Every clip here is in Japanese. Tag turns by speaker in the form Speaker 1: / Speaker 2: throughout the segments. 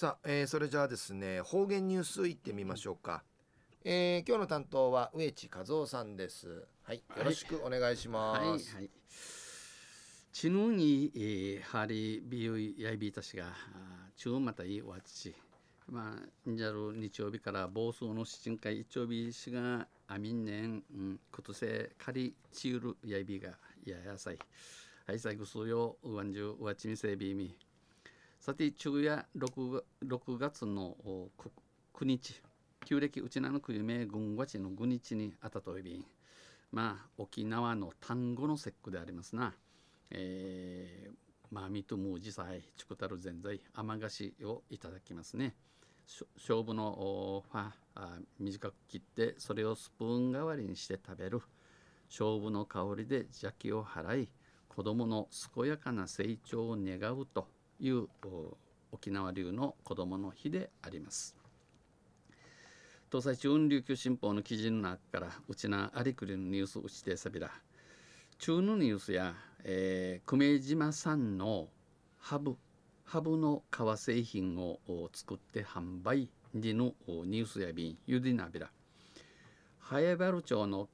Speaker 1: さあ、えー、それじゃあですね方言ニュースいってみましょうか、えー、今日の担当は植地和夫さんです。はいよろしくお願いします、はいはい。はい、
Speaker 2: ちぬに、えー、ハリビユイヤイビータシが中またいわちまあ、んじゃる日曜日から暴走の七回一曜日しがあみんねん、うん、ことせかりちうるやいびがややさい。はい、さいぐすよ、うわんじゅうわちみせびみ。さて昼夜 6, 6月の9日旧暦うちなのくゆめ軍ごちの5日にあたといびんまあ沖縄の単語の節句でありますな。えー、まあみとむじさいちくたるぜんざい甘菓子をいただきますね。勝負のファ短く切ってそれをスプーン代わりにして食べる。勝負の香りで邪気を払い子供の健やかな成長を願うと。いう沖縄流の子どもの日であります。東西中琉球新報の記事の中からうちなありくりのニュースうちてさびら中のニュースや、えー、久米島産のハブハブの革製品を作って販売時のニュースやびんゆでなびら早原町の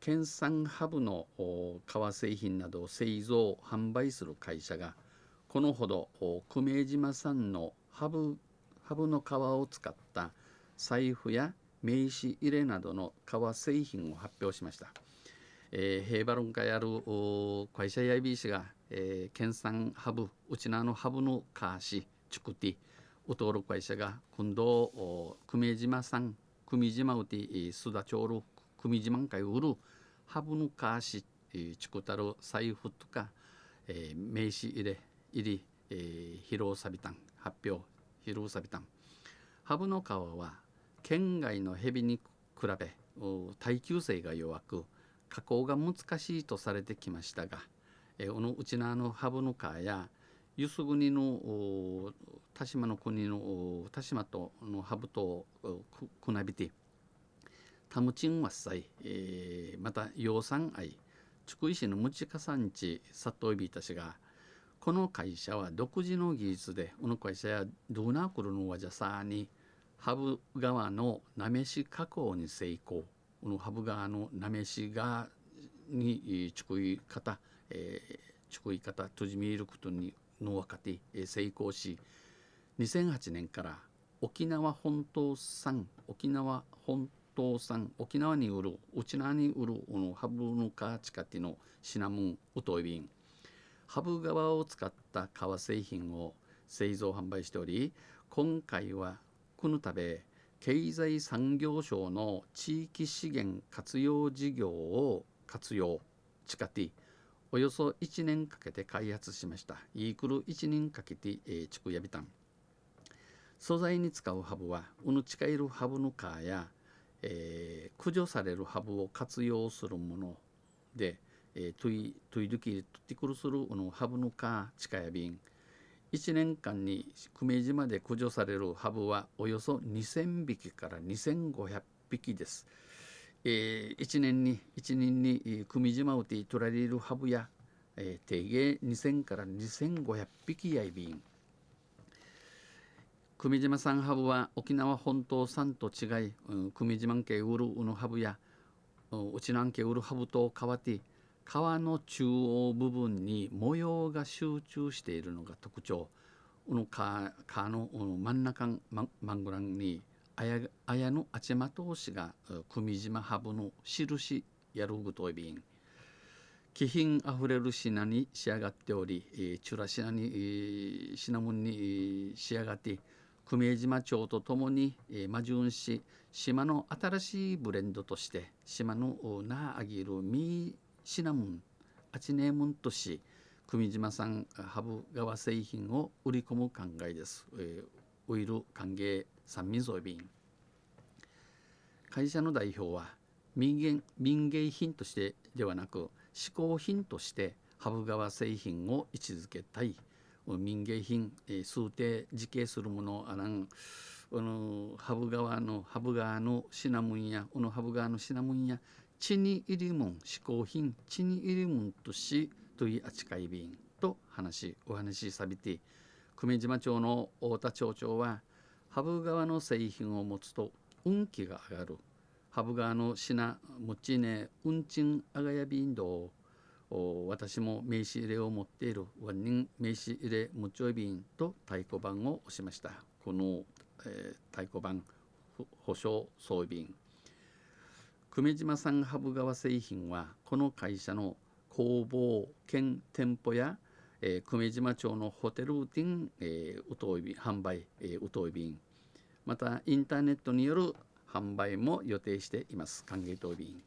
Speaker 2: 県産ハブの革製品などを製造販売する会社がこのほど久米島産のハブハブの皮を使った財布や名刺入れなどの革製品を発表しました。えー、平バロン会ある会社やいびしが、えー、県産ハブうちなのハブのカーシチュクティお登録会社が今度久米島産久米島うて須田町る久米島会売るハブのカーシチュクタル財布とか、えー、名刺入れ入り、えー、疲労サビタン発表疲労サビタン。ハブの皮は県外のヘビに比べ耐久性が弱く加工が難しいとされてきましたが、えー、このうちなのハブの皮やユス国の田島の国の田島とのハブとくなびてタムチンワッサイ、えー、また養蚕愛筑井市のムチカ産地里イビたちがこの会社は独自の技術でこの会社やドゥナークルのワジャサーにハブ川のなめし加工に成功。このハブ川のなめし川に作り方、えー、作り方とじみることにの若手、えー、成功し2008年から沖縄本島産沖縄本島産沖縄に売る沖縄に売るこのハブのカーチカティのシナモンウトイビンハブ革を使った革製品を製造販売しており今回はこのため経済産業省の地域資源活用事業を活用地下テおよそ1年かけて開発しました。イークル1年かけて、え、地区やびたん素材に使うハブはうぬちかいるハブの皮や、えー、駆除されるハブを活用するものでえー、トイトイドキトティクルするのハブのカーチカヤビン1年間に久米島で駆除されるハブはおよそ2000匹から2500匹です。えー、1年に1年に久米島をて取られるハブや、えー、定芸2000から2500匹やいびん。久米島産ハブは沖縄本島産と違い、うん、久米島家ウルウのハブやうちなん家ウルハブと変わって川の中央部分に模様が集中しているのが特徴。この川の真ん中マングランに綾のあちま通しが組島ハブの印やるぐといびん。気品あふれる品に仕上がっており、えー、チュラ品に、えー、品物に仕上がって久米島町とともに、えー、魔順市島の新しいブレンドとして島のなあぎるみシナモンアチネームンとし組島産ハブ革製品を売り込む考えです、えー、オイル歓迎三味添便会社の代表は民芸民芸品としてではなく嗜好品としてハブ革製品を位置づけたい。民芸品、えー、数定自警するものあらんこのハブ革のハブ革のシナモンやこのハブ革のシナモンや地に入りもん嗜好品地に入りもんとしという扱い便と話お話しさびて久米島町の太田町長は羽生川の製品を持つと運気が上がる。羽生川の品持ちね運賃あがやびんど私も名刺入れを持っている。ワン人名刺入れ持ちょい便と太鼓判を押しました。この、えー、太鼓判保証装備便久米島産羽生川製品はこの会社の工房兼店舗や、えー、久米島町のホテル店、えー、うとい販売、えー、うとい便またインターネットによる販売も予定しています。歓迎当便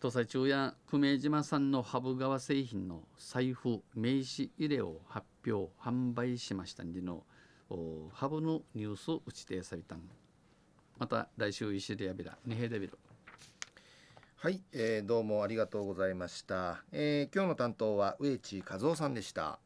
Speaker 2: 土佐中や久米島産の羽生川製品の財布名刺入れを発表販売しました。のハブのニュース打ち定されたん。また来週石でやびら。二平でびる
Speaker 1: はい、えー、どうもありがとうございました、えー、今日の担当は植地和夫さんでした。